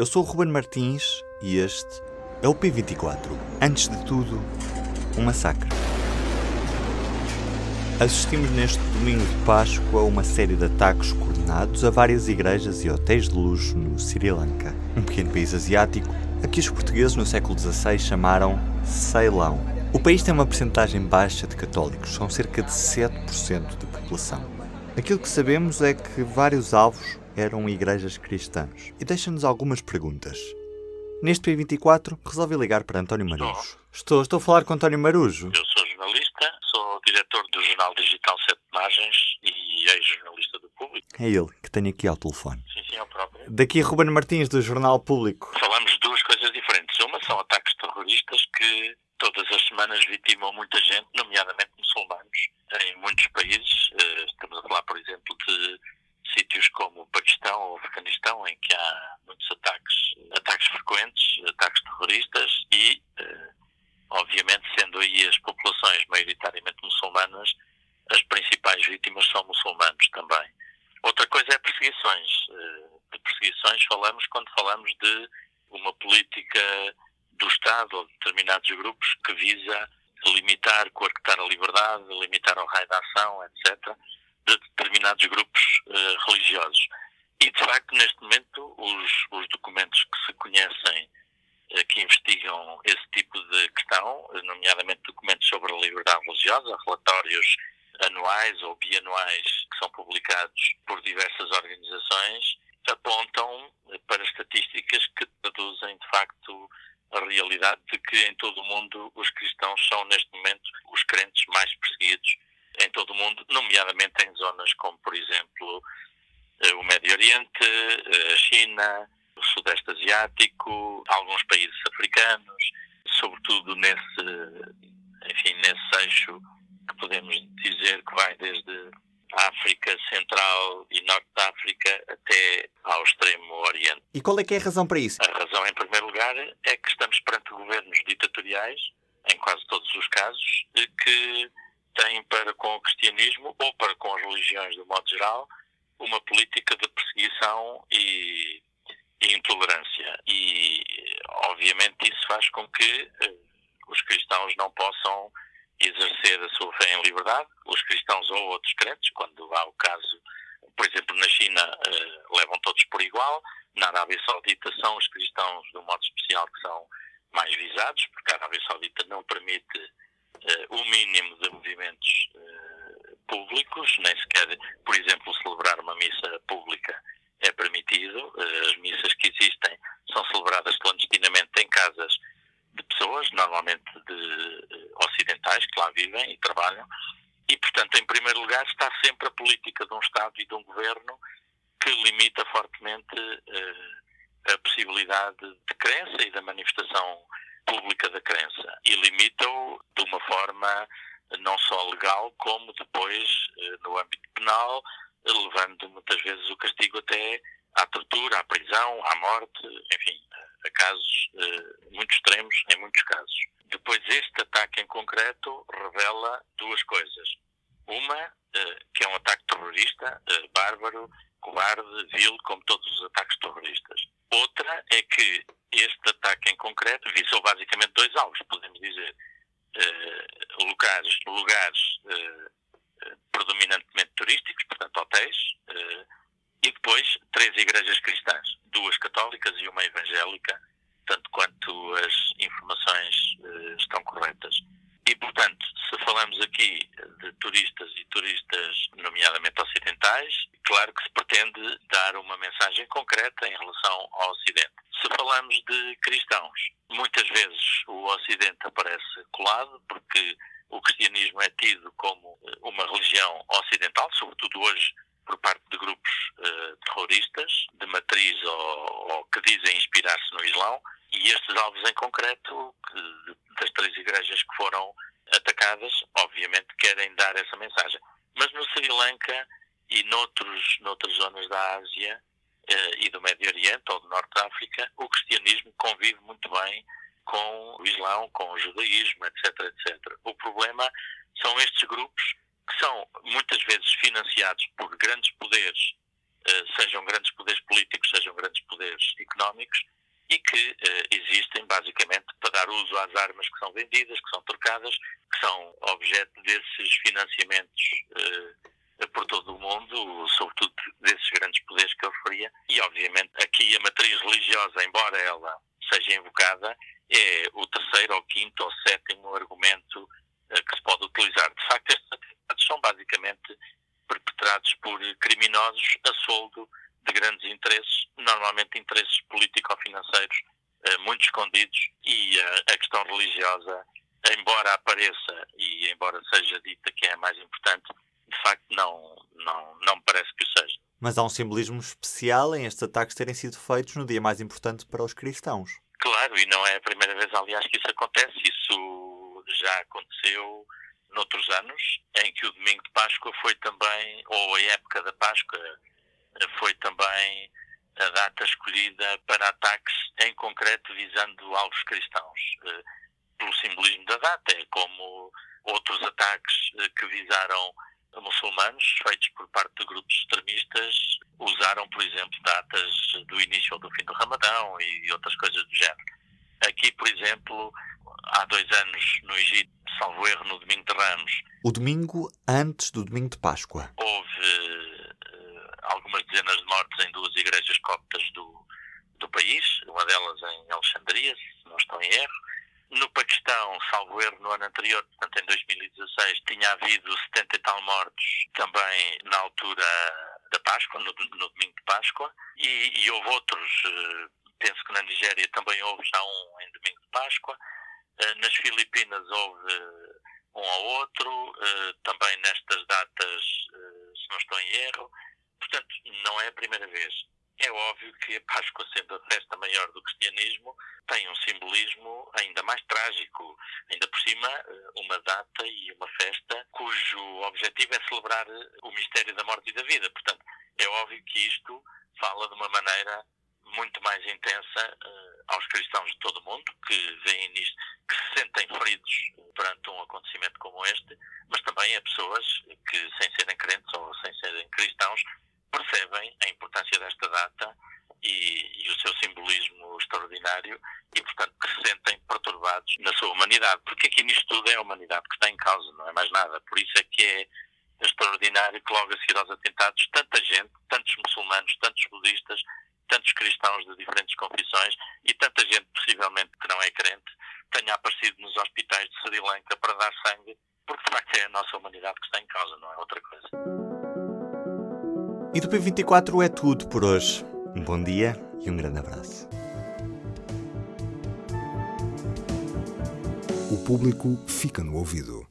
Eu sou o Ruben Martins e este é o P24. Antes de tudo, um massacre. Assistimos neste domingo de Páscoa a uma série de ataques coordenados a várias igrejas e hotéis de luxo no Sri Lanka, um pequeno país asiático a que os portugueses no século XVI chamaram Ceilão. O país tem uma percentagem baixa de católicos, são cerca de 7% da população. Aquilo que sabemos é que vários alvos eram igrejas cristãs. E deixa-nos algumas perguntas. Neste P24, resolvi ligar para António Marujo. Estou, estou a falar com António Marujo. Eu sou jornalista, sou diretor do jornal digital Sete Margens e ex-jornalista do Público. É ele que tenho aqui ao telefone. Sim, sim, é o próprio. Daqui Ruben Martins, do Jornal Público. Falamos de duas coisas diferentes. Uma são ataques terroristas que todas as semanas vitimam muita gente, nomeadamente muçulmanos, em muitos países. Eh, estamos a falar, por exemplo, de sítios como o Paquistão ou o Afeganistão, em que há muitos ataques, ataques frequentes, ataques terroristas e, eh, obviamente, sendo aí as populações maioritariamente muçulmanas, as principais vítimas são muçulmanos também. Outra coisa é perseguições. Eh, de perseguições falamos quando falamos de uma política do Estado ou de determinados grupos que visa limitar, coartar a liberdade, limitar o raio da ação, etc de determinados grupos uh, religiosos. E, de facto, neste momento, os, os documentos que se conhecem uh, que investigam esse tipo de questão, nomeadamente documentos sobre a liberdade religiosa, relatórios anuais ou bianuais que são publicados por diversas organizações, apontam para estatísticas que traduzem, de facto, a realidade de que em todo o mundo os cristãos são, neste momento, os crentes mais perseguidos em todo o mundo, nomeadamente em zonas como, por exemplo, eh, o Médio Oriente, eh, a China, o Sudeste Asiático, alguns países africanos, sobretudo nesse, enfim, nesse eixo que podemos dizer que vai desde a África Central e Norte da África até ao Extremo Oriente. E qual é que é a razão para isso? A razão, em primeiro lugar, é que estamos perante governos ditatoriais, em quase todos os casos, que têm para com o cristianismo ou para com as religiões de modo geral uma política de perseguição e, e intolerância. E, obviamente, isso faz com que eh, os cristãos não possam exercer a sua fé em liberdade, os cristãos ou outros crentes, quando há o caso, por exemplo, na China, eh, levam todos por igual, na Arábia Saudita são os cristãos, de um modo especial, que são mais visados, porque a Arábia Saudita não permite uh, o mínimo de movimentos uh, públicos, nem sequer, por exemplo, celebrar uma missa pública é permitido. Uh, as missas que existem são celebradas clandestinamente em casas de pessoas, normalmente de ocidentais, que lá vivem e trabalham. E, portanto, em primeiro lugar, está sempre a política de um Estado e de um governo que limita fortemente a possibilidade de crença e da manifestação pública da crença e limita-o de uma forma não só legal, como depois eh, no âmbito penal, levando muitas vezes o castigo até à tortura, à prisão, à morte, enfim, a casos eh, muito extremos em muitos casos. Depois, este ataque em concreto revela duas coisas. Uma, eh, que é um ataque terrorista, bárbaro, covarde, vil, como todos os ataques terroristas. Outra é que este ataque em concreto visou basicamente dois alvos, podemos dizer. Uh, lugares lugares uh, predominantemente turísticos, portanto hotéis, uh, e depois três igrejas cristãs, duas católicas e uma evangélica, tanto quanto as informações estão corretas. E, portanto, se falamos aqui de turistas e turistas, nomeadamente ocidentais, claro que se pretende dar uma mensagem concreta em relação ao Ocidente. Se falamos de cristãos, muitas vezes o Ocidente aparece colado, porque o cristianismo é tido como eh, uma religião ocidental, sobretudo hoje por parte de grupos uh, terroristas, de matriz ou, ou que dizem inspirar-se no Islão, e estes alvos em concreto, que, das três igrejas que foram atacadas, obviamente querem dar essa mensagem. Mas no Sri Lanka e noutros, noutras zonas da Ásia e do Médio Oriente ou do Norte da África, o cristianismo convive muito bem com o Islão, com o judaísmo, etc, etc. O problema são estes grupos que são muitas vezes financiados por grandes poderes sejam grandes poderes políticos, sejam grandes poderes económicos, e que existem basicamente para dar uso às armas que são vendidas, que são trocadas, que são objeto desses financiamentos por todo o mundo, sobretudo desses grandes poderes que eu referia, e obviamente aqui a matriz religiosa, embora ela seja invocada, é o terceiro, ou quinto, ou sétimo argumento uh, que se pode utilizar. De facto, estes atentados são basicamente perpetrados por criminosos a soldo de grandes interesses, normalmente interesses político-financeiros uh, muito escondidos, e a questão religiosa, embora apareça e embora seja dita que é a mais importante, de facto não, não, não me parece que o seja. Mas há um simbolismo especial em estes ataques terem sido feitos no dia mais importante para os cristãos. Claro, e não é a primeira vez, aliás, que isso acontece. Isso já aconteceu noutros anos, em que o domingo de Páscoa foi também, ou a época da Páscoa, foi também a data escolhida para ataques em concreto visando alvos cristãos. Eh, pelo simbolismo da data, é como outros ataques eh, que visaram muçulmanos, feitos por parte de grupos extremistas, usaram, por exemplo, datas do início ou do fim do Ramadão e outras coisas do género. Aqui, por exemplo, há dois anos no Egito, salvo erro, no Domingo de Ramos. O domingo antes do Domingo de Páscoa. Houve uh, algumas dezenas de mortes em duas igrejas coptas do, do país, uma delas em Alexandria, se não estou em erro no Paquistão, salvo erro, no ano anterior, portanto em 2016, tinha havido 70 e tal mortos também na altura da Páscoa, no, no domingo de Páscoa, e, e, houve outros, eh, penso que na Nigéria também houve já um em domingo de Páscoa, eh, nas Filipinas houve um ou outro, eh, também nestas datas, se não estou em erro, portanto não é a primeira vez. É óbvio que a Páscoa, sendo a festa maior do cristianismo, tem um simbolismo ainda mais trágico. Ainda por cima, eh, uma data e uma festa cujo objetivo é celebrar eh, o mistério da morte e da vida. Portanto, é óbvio que isto fala de uma maneira muito mais intensa uh, aos cristãos de todo o mundo que veem nisto, que se sentem feridos perante um acontecimento como este, mas também a pessoas que, sem serem crentes ou sem serem cristãos, percebem a importância desta data e, e, o seu simbolismo extraordinário e, portanto, que se sentem perturbados na sua humanidade. Porque aqui nisto tudo é a humanidade que está em causa, não é mais nada. Por isso é que é extraordinário que logo a seguir aos atentados tanta gente, tantos muçulmanos, tantos budistas, tantos cristãos de diferentes confissões e tanta gente, possivelmente, que não é crente, tenha aparecido nos hospitais de Sri Lanka para dar sangue, porque de facto é a nossa humanidade que está em causa, não é outra coisa. E do P24 é tudo por hoje. Um bom dia e um grande abraço. O público fica no ouvido.